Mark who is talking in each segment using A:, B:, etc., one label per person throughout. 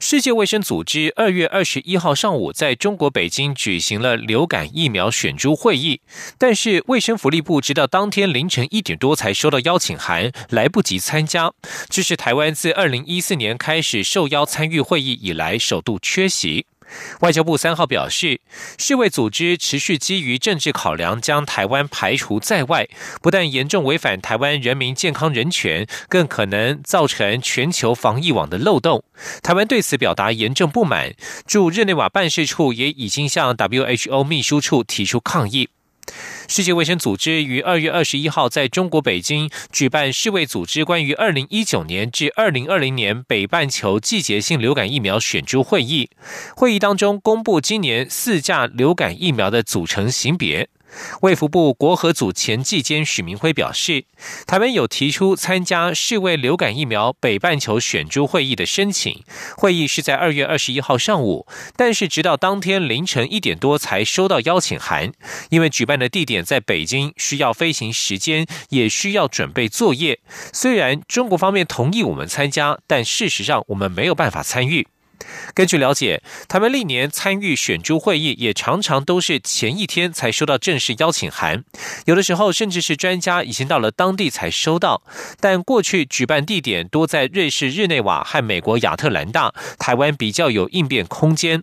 A: 世界卫生组织二月二十一号上午在中国北京举行了流感疫苗选株会议，但是卫生福利部直到当天凌晨一点多才收到邀请函，来不及参加。这是台湾自二零一四年开始受邀参与会议以来首度缺席。外交部三号表示，世卫组织持续基于政治考量将台湾排除在外，不但严重违反台湾人民健康人权，更可能造成全球防疫网的漏洞。台湾对此表达严重不满，驻日内瓦办事处也已经向 WHO 秘书处提出抗议。世界卫生组织于二月二十一号在中国北京举办世卫组织关于二零一九年至二零二零年北半球季节性流感疫苗选株会议。会议当中公布今年四价流感疫苗的组成型别。卫福部国合组前季监许明辉表示，台湾有提出参加世卫流感疫苗北半球选株会议的申请。会议是在二月二十一号上午，但是直到当天凌晨一点多才收到邀请函。因为举办的地点在北京，需要飞行时间，也需要准备作业。虽然中国方面同意我们参加，但事实上我们没有办法参与。根据了解，台湾历年参与选株会议，也常常都是前一天才收到正式邀请函，有的时候甚至是专家已经到了当地才收到。但过去举办地点多在瑞士日内瓦和美国亚特兰大，台湾比较有应变空间。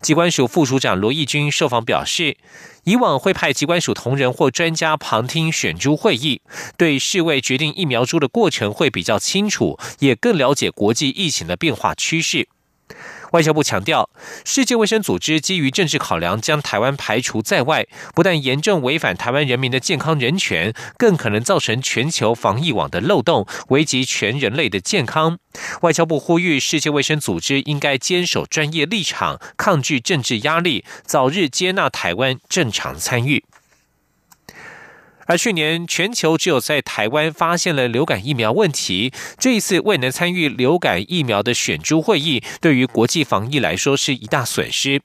A: 机关署副署长罗义军受访表示，以往会派机关署同仁或专家旁听选株会议，对世卫决定疫苗株的过程会比较清楚，也更了解国际疫情的变化趋势。外交部强调，世界卫生组织基于政治考量将台湾排除在外，不但严重违反台湾人民的健康人权，更可能造成全球防疫网的漏洞，危及全人类的健康。外交部呼吁世界卫生组织应该坚守专业立场，抗拒政治压力，早日接纳台湾正常参与。而去年全球只有在台湾发现了流感疫苗问题，这一次未能参与流感疫苗的选株会议，对于国际防疫来说是一大损失。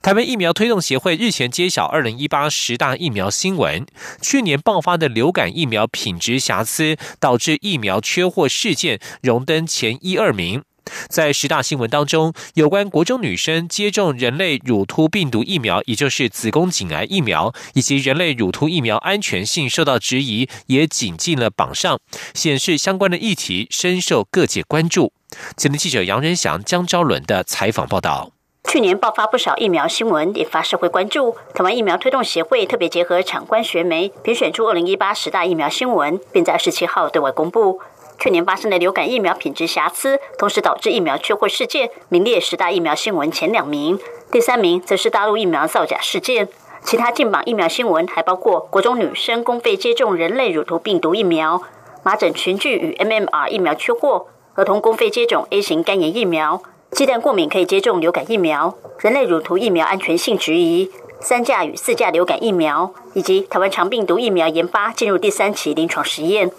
A: 台湾疫苗推动协会日前揭晓二零一八十大疫苗新闻，去年爆发的流感疫苗品质瑕疵，导致疫苗缺货事件荣登前一二名。在十大新闻当中，有关国中女生接种人类乳突病毒疫苗，也就是子宫颈癌疫苗，以及人类乳突疫苗安全性受到质疑，也紧进了榜上，显示相关的议题深受各界关注。前天记者杨仁祥、江昭伦的采访报道。
B: 去年爆发不少疫苗新闻，引发社会关注。台湾疫苗推动协会特别结合产官学媒，评选出二零一八十大疫苗新闻，并在十七号对外公布。去年发生的流感疫苗品质瑕疵，同时导致疫苗缺货事件，名列十大疫苗新闻前两名。第三名则是大陆疫苗造假事件。其他进榜疫苗新闻还包括国中女生公费接种人类乳头病毒疫苗、麻疹群聚与 MMR 疫苗缺货、儿童公费接种 A 型肝炎疫苗、鸡蛋过敏可以接种流感疫苗、人类乳头疫苗安全性质疑、三价与四价流感疫苗，以及台湾长病毒疫苗研发进入第三期临床实验。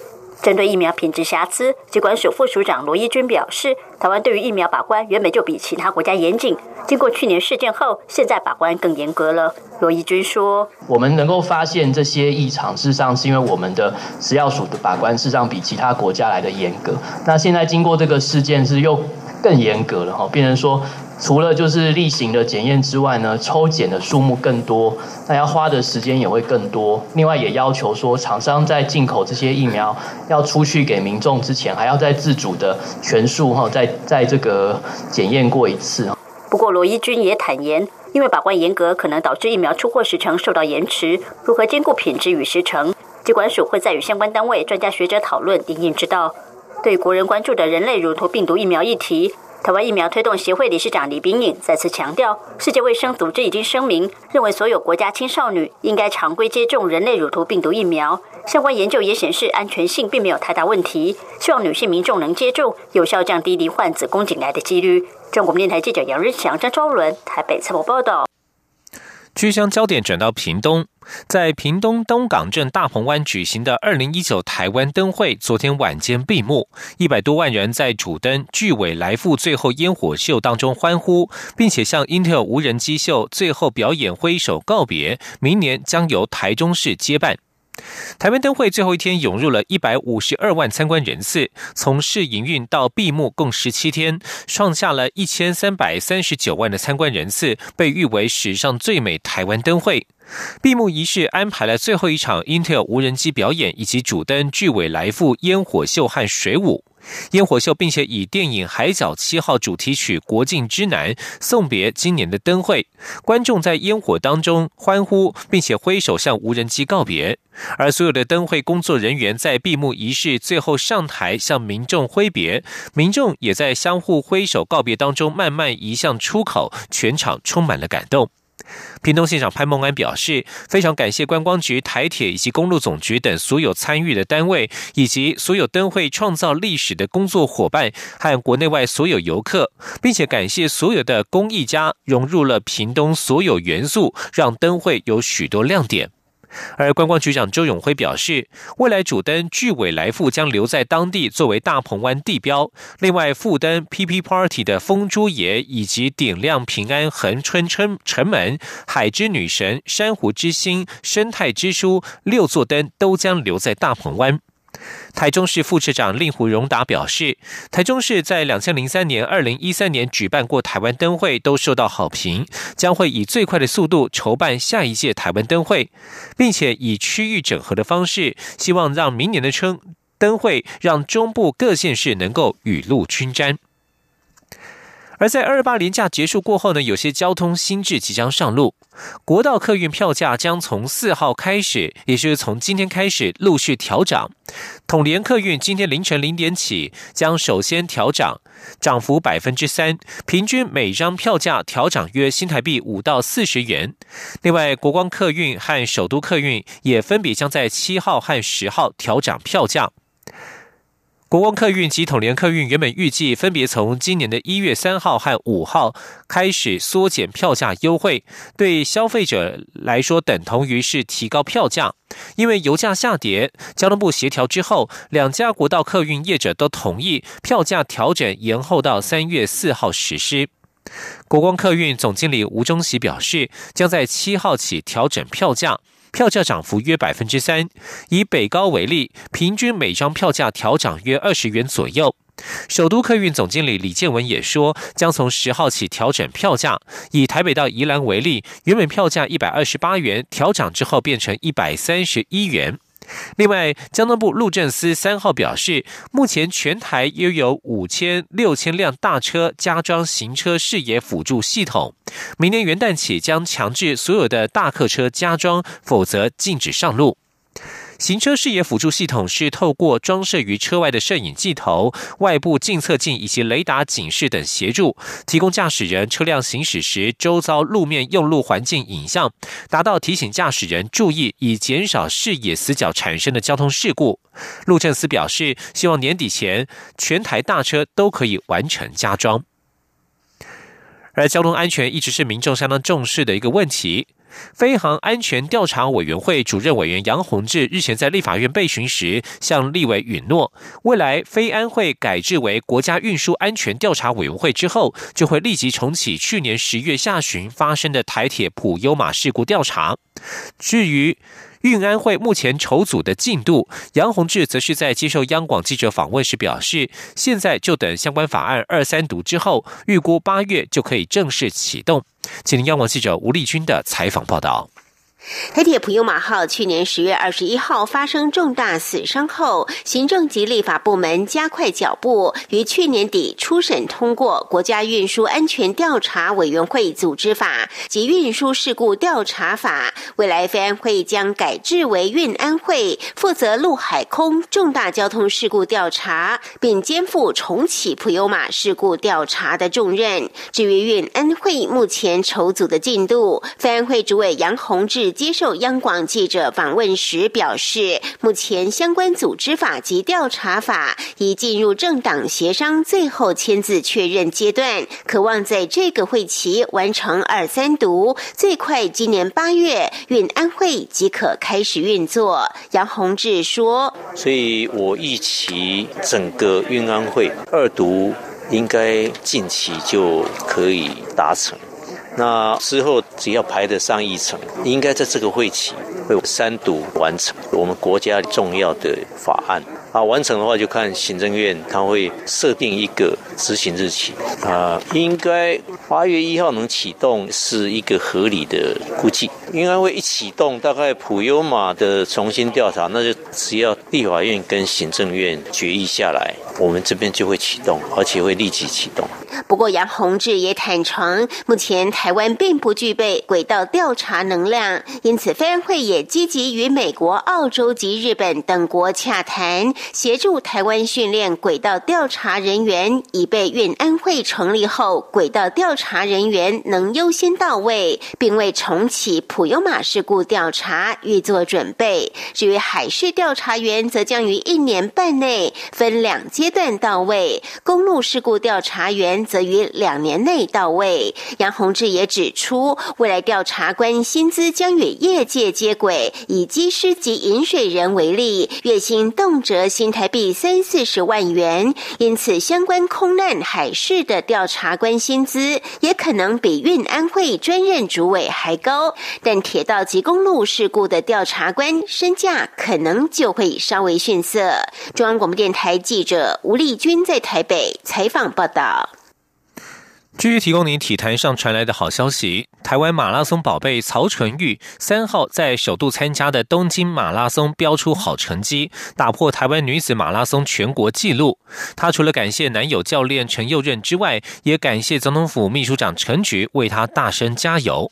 B: 针对疫苗品质瑕疵，机关署副署长罗一军表示，台湾对于疫苗把关原本就比其他国家严谨，经过去年事件后，现在把关更严格了。罗一军说：“我们能够发现这些异常，事实上是因为我们的食药署的把关，事实上比其他国家来的严格。那现在经过这个事件，是又更严格了哈，变成说。”除了就是例行的检验之外呢，抽检的数目更多，那要花的时间也会更多。另外也要求说，厂商在进口这些疫苗要出去给民众之前，还要在自主的全数哈，在在这个检验过一次。不过罗伊军也坦言，因为把关严格，可能导致疫苗出货时程受到延迟。如何兼顾品质与时程，机管署会再与相关单位、专家学者讨论，应应之道。对国人关注的人类乳头病毒疫苗议题。台湾疫苗推动协会理事长李炳颖再次强调，世界卫生组织已经声明，认为所有国家青少年应该常规接种人类乳头病毒疫苗。相关研究也显示，安全性并没有太大问题。希望女性民众能接种，有效降低罹患子宫颈癌的几率。中国电台记者杨日祥、张昭伦台北采访报道。
A: 居乡焦点转到屏东，在屏东东港镇大鹏湾举行的二零一九台湾灯会，昨天晚间闭幕。一百多万人在主灯巨尾来赴最后烟火秀当中欢呼，并且向 Intel 无人机秀最后表演挥手告别。明年将由台中市接办。台湾灯会最后一天涌入了一百五十二万参观人次，从试营运到闭幕共十七天，创下了一千三百三十九万的参观人次，被誉为史上最美台湾灯会。闭幕仪式安排了最后一场 Intel 无人机表演，以及主灯巨尾来复烟火秀和水舞。烟火秀，并且以电影《海角七号》主题曲《国境之南》送别今年的灯会。观众在烟火当中欢呼，并且挥手向无人机告别。而所有的灯会工作人员在闭幕仪式最后上台向民众挥别，民众也在相互挥手告别当中慢慢移向出口，全场充满了感动。屏东县长潘孟安表示，非常感谢观光局、台铁以及公路总局等所有参与的单位，以及所有灯会创造历史的工作伙伴和国内外所有游客，并且感谢所有的公益家融入了屏东所有元素，让灯会有许多亮点。而观光局长周永辉表示，未来主灯巨尾来复将留在当地作为大鹏湾地标。另外，副灯 PP Party 的风珠爷以及点亮平安恒春城城门、海之女神、珊瑚之星、生态之书六座灯都将留在大鹏湾。台中市副市长令狐荣达表示，台中市在两千零三年、二零一三年举办过台湾灯会，都受到好评，将会以最快的速度筹办下一届台湾灯会，并且以区域整合的方式，希望让明年的春灯会让中部各县市能够雨露均沾。而在二八连假结束过后呢，有些交通新制即将上路。国道客运票价将从四号开始，也就是从今天开始陆续调涨。统联客运今天凌晨零点起将首先调涨，涨幅百分之三，平均每张票价调涨约新台币五到四十元。另外，国光客运和首都客运也分别将在七号和十号调涨票价。国光客运及统联客运原本预计分别从今年的一月三号和五号开始缩减票价优惠，对消费者来说等同于是提高票价。因为油价下跌，交通部协调之后，两家国道客运业者都同意票价调整延后到三月四号实施。国光客运总经理吴忠喜表示，将在七号起调整票价。票价涨幅约百分之三，以北高为例，平均每张票价调涨约二十元左右。首都客运总经理李建文也说，将从十号起调整票价。以台北到宜兰为例，原本票价一百二十八元，调涨之后变成一百三十一元。另外，交通部路政司三号表示，目前全台约有五千六千辆大车加装行车视野辅助系统，明年元旦起将强制所有的大客车加装，否则禁止上路。行车视野辅助系统是透过装设于车外的摄影镜头、外部镜侧镜以及雷达警示等协助，提供驾驶人车辆行驶时周遭路面用路环境影像，达到提醒驾驶人注意，以减少视野死角产生的交通事故。路政司表示，希望年底前全台大车都可以完成加装。而交通安全一直是民众相当重视的一个问题。飞航安全调查委员会主任委员杨宏志日前在立法院被询时，向立委允诺，未来飞安会改制为国家运输安全调查委员会之后，就会立即重启去年十月下旬发生的台铁普优马事故调查。至于运安会目前筹组的进度，杨洪志则是在接受央广记者访问时表示，现在就等相关法案二三读之后，预估八月就可以正式启动。请央广记者吴丽君的采访报道。
C: 台铁普悠马号去年十月二十一号发生重大死伤后，行政及立法部门加快脚步，于去年底初审通过《国家运输安全调查委员会组织法》及《运输事故调查法》。未来飞安会将改制为运安会，负责陆海空重大交通事故调查，并肩负重启普悠马事故调查的重任。至于运安会目前筹组的进度，飞安会主委杨宏志。接受央广记者访问时表示，目前相关组织法及调查法已进入政党协商最后签字确认阶段，渴望在这个会期完成二三读，最快今年八月运安会即可开始运作。杨宏志说：“
D: 所以我预期整个运安会二读应该近期就可以达成。”那之后只要排得上议程，应该在这个会期会三读完成我们国家重要的法案啊。完成的话，就看行政院他会设定一个执行日期啊。应该八月一号能启动是一个合理的估计。应该会一启动，大概普悠玛的重新调查，那就只要立法院跟行政院决议下来，我们这边就会启动，而且会立即启动。
C: 不过，杨宏志也坦诚，目前台湾并不具备轨道调查能量，因此飞安会也积极与美国、澳洲及日本等国洽谈，协助台湾训练轨道调查人员，以备运安会成立后，轨道调查人员能优先到位，并为重启普悠玛事故调查预做准备。至于海事调查员，则将于一年半内分两阶段到位，公路事故调查员。则于两年内到位。杨宏志也指出，未来调查官薪资将与业界接轨。以机师及饮水人为例，月薪动辄新台币三四十万元，因此相关空难海事的调查官薪资也可能比运安会专任主委还高。但铁道及公路事故的调查官身价可能就会稍微逊色。中央广播电台记者吴丽君在台北采访报道。
A: 继续提供您体坛上传来的好消息：台湾马拉松宝贝曹纯玉三号在首度参加的东京马拉松标出好成绩，打破台湾女子马拉松全国纪录。她除了感谢男友教练陈佑任之外，也感谢总统府秘书长陈菊为她大声加油。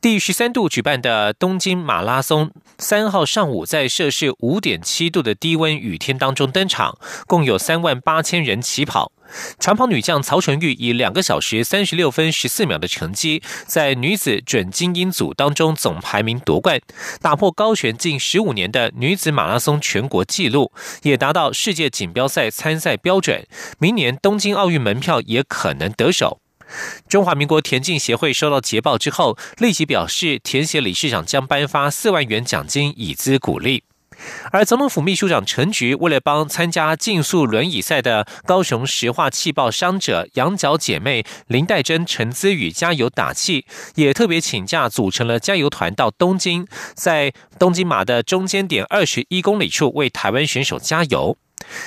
A: 第十三度举办的东京马拉松，三号上午在摄氏五点七度的低温雨天当中登场，共有三万八千人起跑。长跑女将曹纯玉以两个小时三十六分十四秒的成绩，在女子准精英组当中总排名夺冠，打破高悬近十五年的女子马拉松全国纪录，也达到世界锦标赛参赛标准。明年东京奥运门票也可能得手。中华民国田径协会收到捷报之后，立即表示，田协理事长将颁发四万元奖金以资鼓励。而总统府秘书长陈菊为了帮参加竞速轮椅赛的高雄石化气爆伤者羊角姐妹林黛珍、陈姿宇加油打气，也特别请假组成了加油团到东京，在东京马的中间点二十一公里处为台湾选手加油。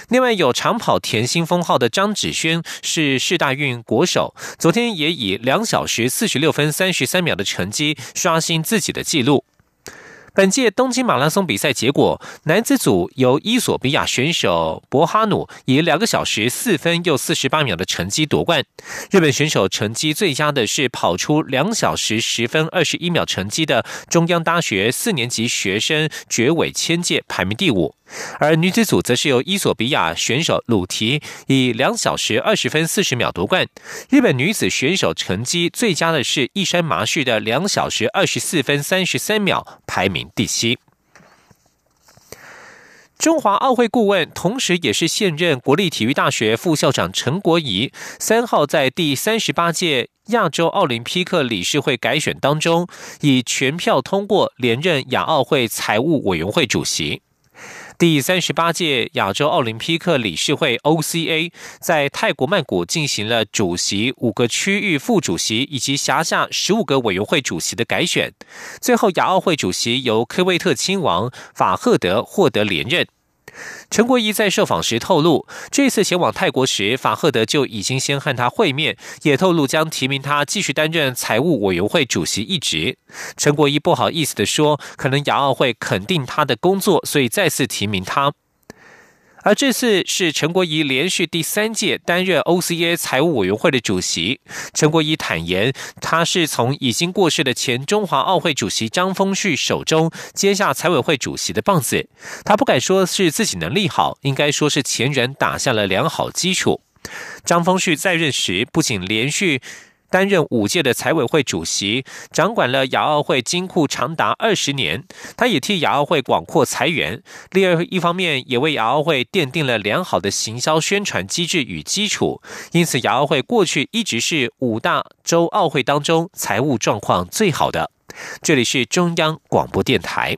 A: 另外，有长跑甜心封号的张芷萱是世大运国手，昨天也以两小时四十六分三十三秒的成绩刷新自己的纪录。本届东京马拉松比赛结果，男子组由伊索比亚选手博哈努以两个小时四分又四十八秒的成绩夺冠。日本选手成绩最佳的是跑出两小时十分二十一秒成绩的中央大学四年级学生绝尾千介，排名第五。而女子组则是由伊索比亚选手鲁提以两小时二十分四十秒夺冠。日本女子选手成绩最佳的是一山麻绪的两小时二十四分三十三秒，排名第七。中华奥会顾问，同时也是现任国立体育大学副校长陈国仪，三号在第三十八届亚洲奥林匹克理事会改选当中，以全票通过连任亚奥会财务委员会主席。第三十八届亚洲奥林匹克理事会 （OCA） 在泰国曼谷进行了主席、五个区域副主席以及辖下十五个委员会主席的改选，最后亚奥会主席由科威特亲王法赫德获得连任。陈国仪在受访时透露，这次前往泰国时，法赫德就已经先和他会面，也透露将提名他继续担任财务委员会主席一职。陈国仪不好意思的说，可能亚奥会肯定他的工作，所以再次提名他。而这次是陈国仪连续第三届担任 OCA 财务委员会的主席。陈国仪坦言，他是从已经过世的前中华奥会主席张丰旭手中接下财委会主席的棒子。他不敢说是自己能力好，应该说是前人打下了良好基础。张丰旭在任时不仅连续。担任五届的财委会主席，掌管了亚奥会金库长达二十年。他也替亚奥会广阔财源，另外一方面也为亚奥会奠定了良好的行销宣传机制与基础。因此，亚奥会过去一直是五大洲奥会当中财务状况最好的。这里是中央广播电台。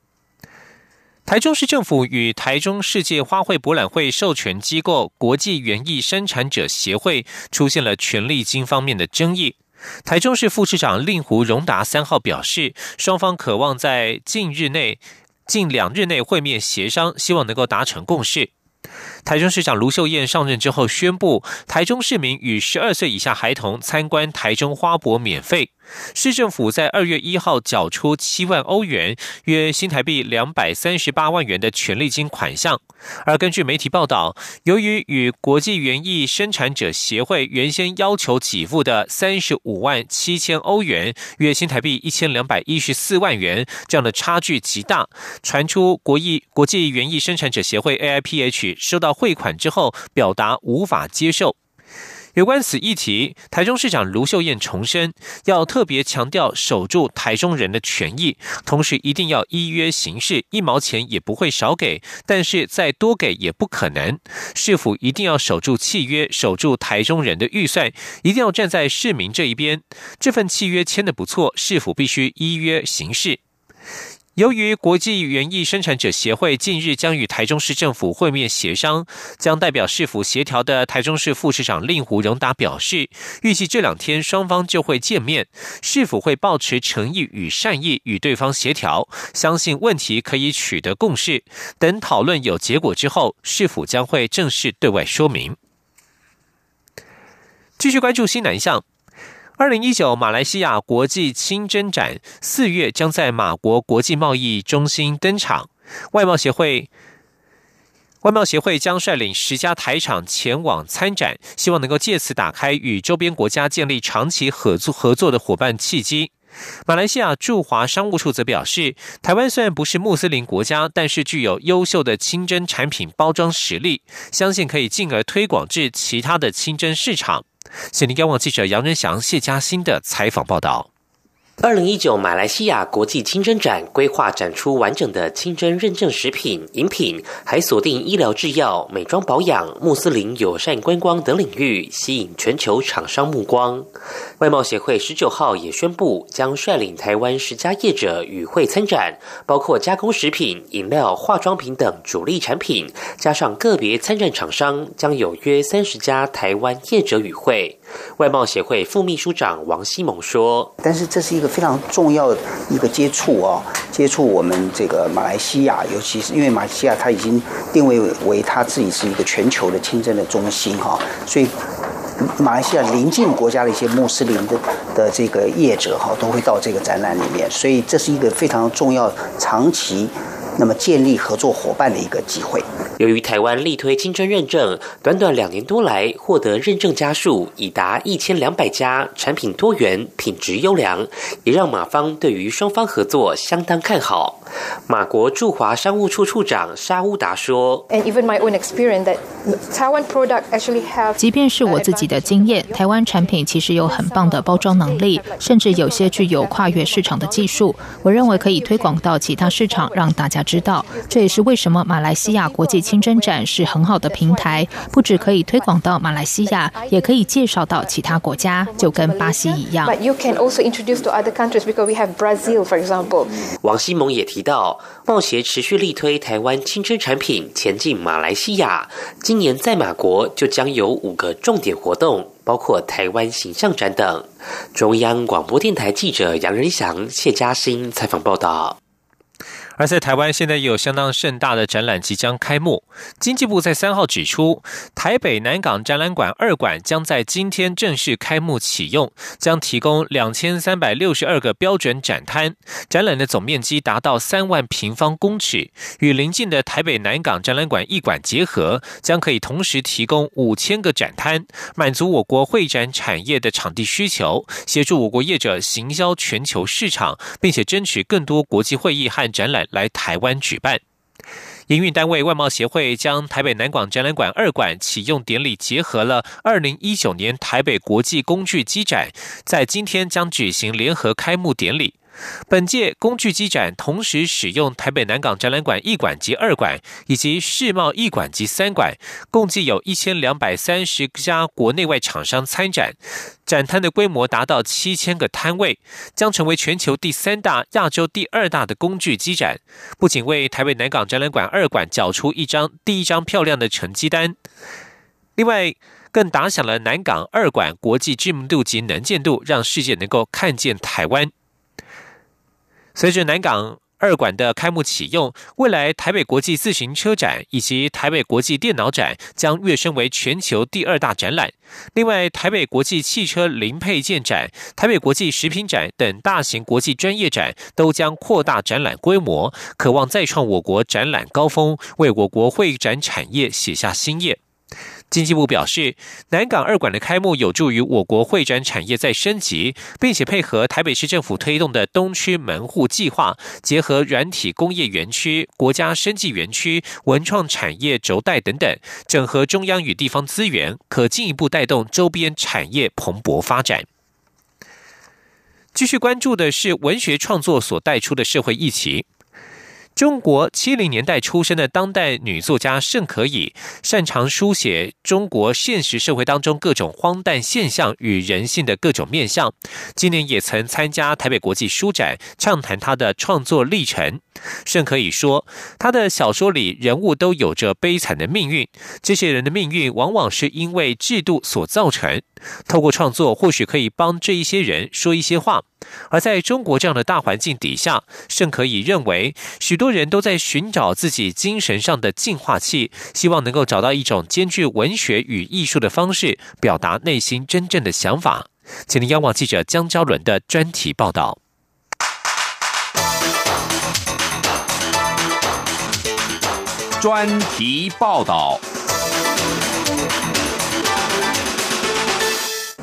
A: 台中市政府与台中世界花卉博览会授权机构国际园艺生产者协会出现了权利金方面的争议。台中市副市长令狐荣达三号表示，双方渴望在近日内、近两日内会面协商，希望能够达成共识。台中市长卢秀燕上任之后宣布，台中市民与十二岁以下孩童参观台中花博免费。市政府在二月一号缴出七万欧元（约新台币两百三十八万元）的权利金款项。而根据媒体报道，由于与国际园艺生产者协会原先要求给付的三十五万七千欧元（约新台币一千两百一十四万元）这样的差距极大，传出国艺国际园艺生产者协会 AIPH 收到汇款之后，表达无法接受。有关此议题，台中市长卢秀燕重申，要特别强调守住台中人的权益，同时一定要依约行事，一毛钱也不会少给，但是再多给也不可能。市府一定要守住契约，守住台中人的预算，一定要站在市民这一边。这份契约签的不错，市府必须依约行事。由于国际园艺生产者协会近日将与台中市政府会面协商，将代表市府协调的台中市副市长令狐荣达表示，预计这两天双方就会见面，市府会保持诚意与善意与对方协调，相信问题可以取得共识。等讨论有结果之后，市府将会正式对外说明。继续关注新南向。二零一九马来西亚国际清真展四月将在马国国际贸易中心登场，外贸协会外贸协会将率领十家台厂前往参展，希望能够借此打开与周边国家建立长期合作合作的伙伴契机。马来西亚驻华商务处则表示，台湾虽然不是穆斯林国家，但是具有优秀的清真产品包装实力，相信可以进而推广至其他的清真市场。谢林央网记者杨仁祥、谢嘉欣的采访报道。
E: 二零一九马来西亚国际清真展规划展出完整的清真认证食品、饮品，还锁定医疗制药、美妆保养、穆斯林友善观光等领域，吸引全球厂商目光。外贸协会十九号也宣布，将率领台湾十家业者与会参展，包括加工食品、饮料、化妆品等主力产品，加上个别参展厂商，将有约三十家台湾业者与会。外贸协会副秘书长王希蒙说：“
F: 但是这是一个非常重要的一个接触哦，接触我们这个马来西亚，尤其是因为马来西亚它已经定位为它自己是一个全球的清真的中心哈，所以马来西亚邻近国家的一些穆斯林的的这个业者哈，都会到这个展览里面，所以这是一个非常重要、长期。”那么建立合作伙伴的一个机会。
E: 由于台湾力推金砖认证，短短两年多来获得认证家数已达一千两百家，产品多元，品质优良，也让马方对于双方合作相当看好。马国驻华商务处处长沙乌达说：“
G: 即便是我自己的经验，台湾产品其实有很棒的包装能力，甚至有些具有跨越市场的技术。我认为可以推广到其他市场，让大家知道。这也是为什么马来西亚国际清真展是很好的平台，不只可以推广到马来西亚，也可以介绍到其他国家，就跟巴西一样。”
E: But you can also introduce to other countries because we have Brazil, for example. 王希蒙也提。提到，贸协持续力推台湾清真产品前进马来西亚。今年在马国就将有五个重点活动，包括台湾形象展等。中央广播电台记者杨仁祥、谢嘉欣采访报道。
A: 而在台湾，现在也有相当盛大的展览即将开幕。经济部在三号指出，台北南港展览馆二馆将在今天正式开幕启用，将提供两千三百六十二个标准展摊，展览的总面积达到三万平方公尺，与邻近的台北南港展览馆一馆结合，将可以同时提供五千个展摊，满足我国会展产业的场地需求，协助我国业者行销全球市场，并且争取更多国际会议和展览。来台湾举办，营运单位外贸协会将台北南广展览馆二馆启用典礼结合了二零一九年台北国际工具机展，在今天将举行联合开幕典礼。本届工具机展同时使用台北南港展览馆一馆及二馆，以及世贸一馆及三馆，共计有一千两百三十家国内外厂商参展。展摊的规模达到七千个摊位，将成为全球第三大、亚洲第二大的工具机展。不仅为台北南港展览馆二馆缴出一张第一张漂亮的成绩单，另外更打响了南港二馆国际知名度及能见度，让世界能够看见台湾。随着南港二馆的开幕启用，未来台北国际自行车展以及台北国际电脑展将跃升为全球第二大展览。另外，台北国际汽车零配件展、台北国际食品展等大型国际专业展都将扩大展览规模，渴望再创我国展览高峰，为我国会展产业写下新页。经济部表示，南港二馆的开幕有助于我国会展产业再升级，并且配合台北市政府推动的东区门户计划，结合软体工业园区、国家生技园区、文创产业轴带等等，整合中央与地方资源，可进一步带动周边产业蓬勃发展。继续关注的是文学创作所带出的社会议题。中国七零年代出生的当代女作家盛可以，擅长书写中国现实社会当中各种荒诞现象与人性的各种面相。今年也曾参加台北国际书展，畅谈她的创作历程。盛可以说，她的小说里人物都有着悲惨的命运，这些人的命运往往是因为制度所造成。透过创作，或许可以帮这一些人说一些话。而在中国这样的大环境底下，甚可以认为，许多人都在寻找自己精神上的净化器，希望能够找到一种兼具文学与艺术的方式，表达内心真正的想法。请您央望记者江昭伦的专题报道。
H: 专题报道。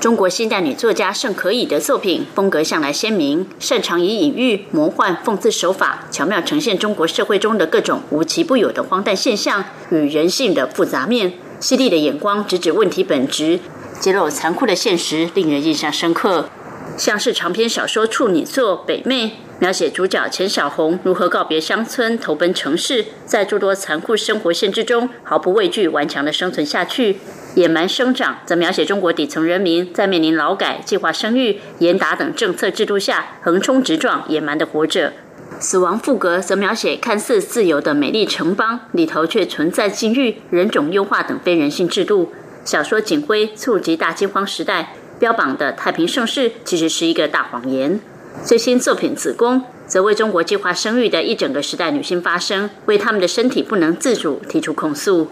B: 中国现代女作家盛可以的作品风格向来鲜明，擅长以隐喻、魔幻、讽刺手法，巧妙呈现中国社会中的各种无奇不有的荒诞现象与人性的复杂面。犀利的眼光直指问题本质，揭露残酷的现实，令人印象深刻。像是长篇小说处女作《北妹》。描写主角钱小红如何告别乡村，投奔城市，在诸多残酷生活限制中毫不畏惧、顽强的生存下去。野蛮生长则描写中国底层人民在面临劳改、计划生育、严打等政策制度下横冲直撞、野蛮的活着。死亡赋格则描写看似自由的美丽城邦里头却存在禁欲、人种优化等非人性制度。小说《警徽》触及大饥荒时代，标榜的太平盛世其实是一个大谎言。最新作品《子宫》则为中国计划生育的一整个时代女性发声，为她们的身体不能自主提出控诉。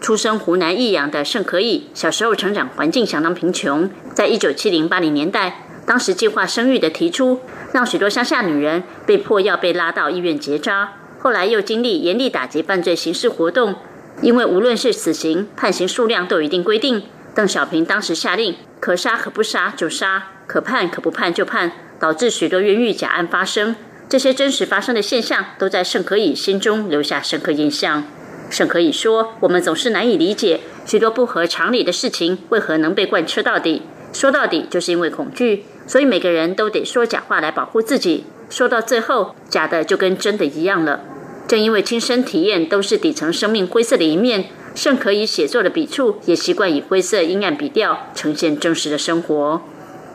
B: 出生湖南益阳的盛可以，小时候成长环境相当贫穷。在一九七零八零年代，当时计划生育的提出，让许多乡下女人被迫要被拉到医院结扎。后来又经历严厉打击犯罪刑事活动，因为无论是死刑判刑数量都有一定规定。邓小平当时下令，可杀可不杀就杀，可判可不判就判。导致许多冤狱假案发生，这些真实发生的现象都在盛可以心中留下深刻印象。盛可以说：“我们总是难以理解许多不合常理的事情为何能被贯彻到底。说到底，就是因为恐惧，所以每个人都得说假话来保护自己。说到最后，假的就跟真的一样了。正因为亲身体验都是底层生命灰色的一面，盛可以写作的笔触也习惯以灰色阴暗笔调呈现真实的生活。”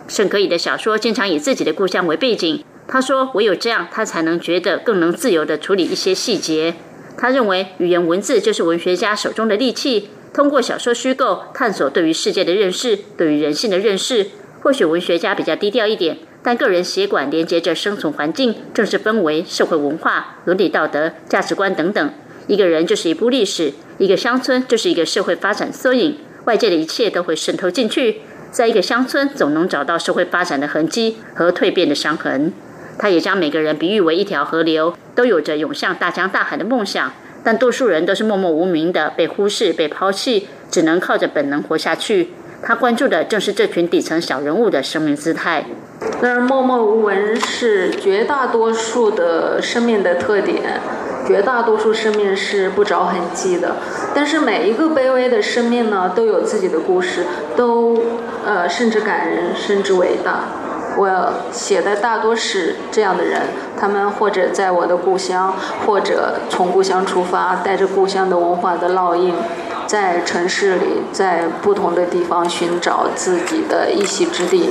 B: 盛可以的小说经常以自己的故乡为背景。他说：“唯有这样，他才能觉得更能自由地处理一些细节。”他认为，语言文字就是文学家手中的利器。通过小说虚构，探索对于世界的认识，对于人性的认识。或许文学家比较低调一点，但个人血管连接着生存环境、政治氛围、社会文化、伦理道德、价值观等等。一个人就是一部历史，一个乡村就是一个社会发展缩影，外界的一切都会渗透进去。在一个乡村，总能找到社会发展的痕迹和蜕变的伤痕。他也将每个人比喻为一条河流，都有着涌向大江大海的梦想，但多数人都是默默无名的，被忽视、被抛弃，只能靠着本能活下去。他关注的正是这群底层小人物的生命姿态。
I: 然而，默默无闻是绝大多数的生命的特点。绝大多数生命是不着痕迹的，但是每一个卑微的生命呢，都有自己的故事，都呃甚至感人，甚至伟大。我写的大多是这样的人，他们或者在我的故乡，或者从故乡出发，带着故乡的文化的烙印，在城市里，在不同的地方寻找自己的一席之地。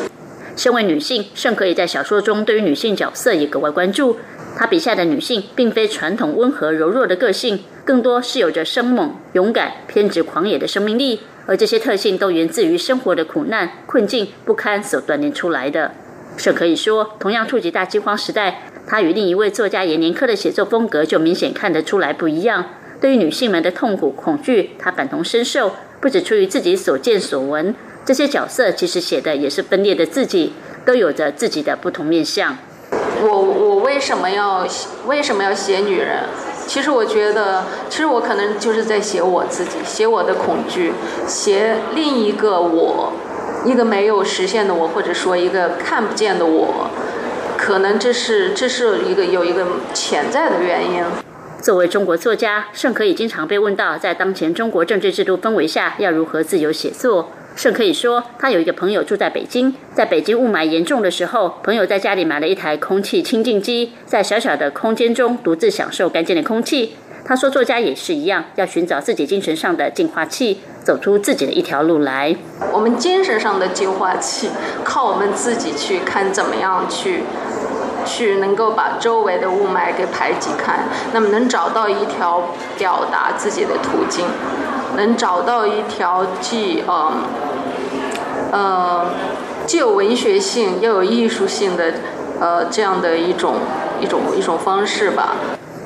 B: 身为女性，甚可以在小说中对于女性角色也格外关注。他笔下的女性，并非传统温和柔弱的个性，更多是有着生猛、勇敢、偏执、狂野的生命力，而这些特性都源自于生活的苦难、困境、不堪所锻炼出来的。这可以说，同样触及大饥荒时代，他与另一位作家严年科的写作风格就明显看得出来不一样。对于女性们的痛苦、恐惧，她感同身受，不止出于自己所见所闻。这些角色其实写的也是分裂的自己，都有着自己的不同面相。
I: 我我为什么要为什么要写女人？其实我觉得，其实我可能就是在写我自己，写我的恐惧，写另一个我，一个没有实现的我，或者说一个看不见的我。可能这是这是一个有一个潜在的原因。
B: 作为中国作家，盛可以经常被问到，在当前中国政治制度氛围下，要如何自由写作。甚可以说，他有一个朋友住在北京，在北京雾霾严重的时候，朋友在家里买了一台空气清净机，在小小的空间中独自享受干净的空气。他说，作家也是一样，要寻找自己精神上的净化器，走出自己的一条路来。
I: 我们精神上的净化器，靠我们自己去看怎么样去，去能够把周围的雾霾给排挤开，那么能找到一条表达自己的途径。能找到一条既呃呃既有文学性又有艺术性的呃这样的一种一种一种方式吧。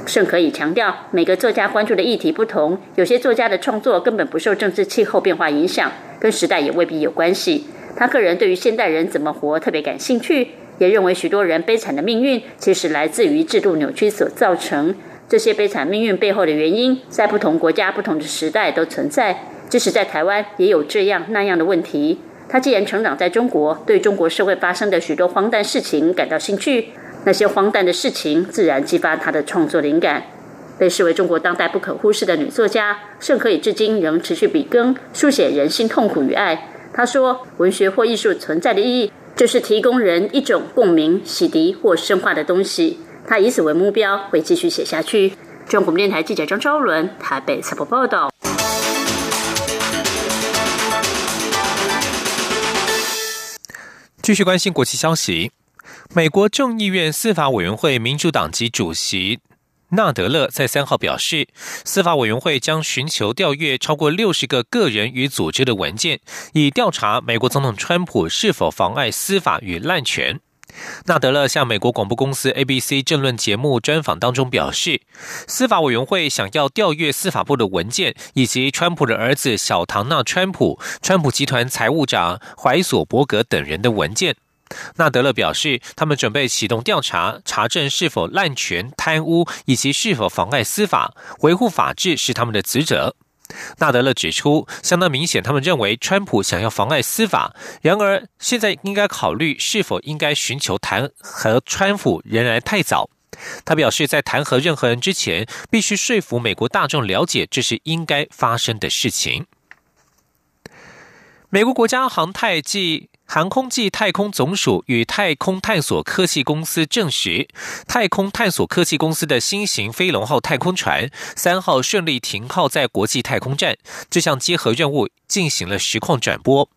B: 甚可以强调，每个作家关注的议题不同，有些作家的创作根本不受政治气候变化影响，跟时代也未必有关系。他个人对于现代人怎么活特别感兴趣，也认为许多人悲惨的命运其实来自于制度扭曲所造成。这些悲惨命运背后的原因，在不同国家、不同的时代都存在。即使在台湾，也有这样那样的问题。他既然成长在中国，对中国社会发生的许多荒诞事情感到兴趣，那些荒诞的事情自然激发他的创作灵感。被视为中国当代不可忽视的女作家，甚可以至今仍持续笔耕，书写人性痛苦与爱。他说：“文学或艺术存在的意义，就是提供人一种共鸣、洗涤或深化的东西。”他以此为目标，会继续写下去。中国电台记者张昭伦台北采访报道。
A: 继续关心国际消息，美国众议院司法委员会民主党籍主席纳德勒在三号表示，司法委员会将寻求调阅超过六十个个人与组织的文件，以调查美国总统川普是否妨碍司法与滥权。纳德勒向美国广播公司 ABC 政论节目专访当中表示，司法委员会想要调阅司法部的文件，以及川普的儿子小唐纳·川普、川普集团财务长怀索伯格等人的文件。纳德勒表示，他们准备启动调查，查证是否滥权、贪污，以及是否妨碍司法、维护法治是他们的职责。纳德勒指出，相当明显，他们认为川普想要妨碍司法。然而，现在应该考虑是否应该寻求弹劾川普，仍然太早。他表示，在弹劾任何人之前，必须说服美国大众了解这是应该发生的事情。美国国家航太暨航空暨太空总署与太空探索科技公司证实，太空探索科技公司的新型飞龙号太空船三号顺利停靠在国际太空站，这项结合任务进行了实况转播。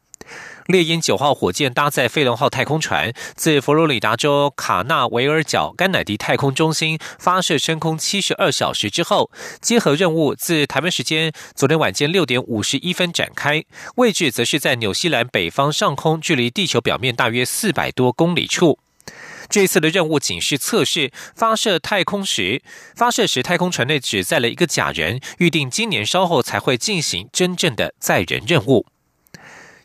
A: 猎鹰九号火箭搭载飞龙号太空船，自佛罗里达州卡纳维尔角甘乃迪太空中心发射升空七十二小时之后，接合任务自台湾时间昨天晚间六点五十一分展开，位置则是在纽西兰北方上空，距离地球表面大约四百多公里处。这次的任务仅是测试发射太空时，发射时太空船内只载了一个假人，预定今年稍后才会进行真正的载人任务。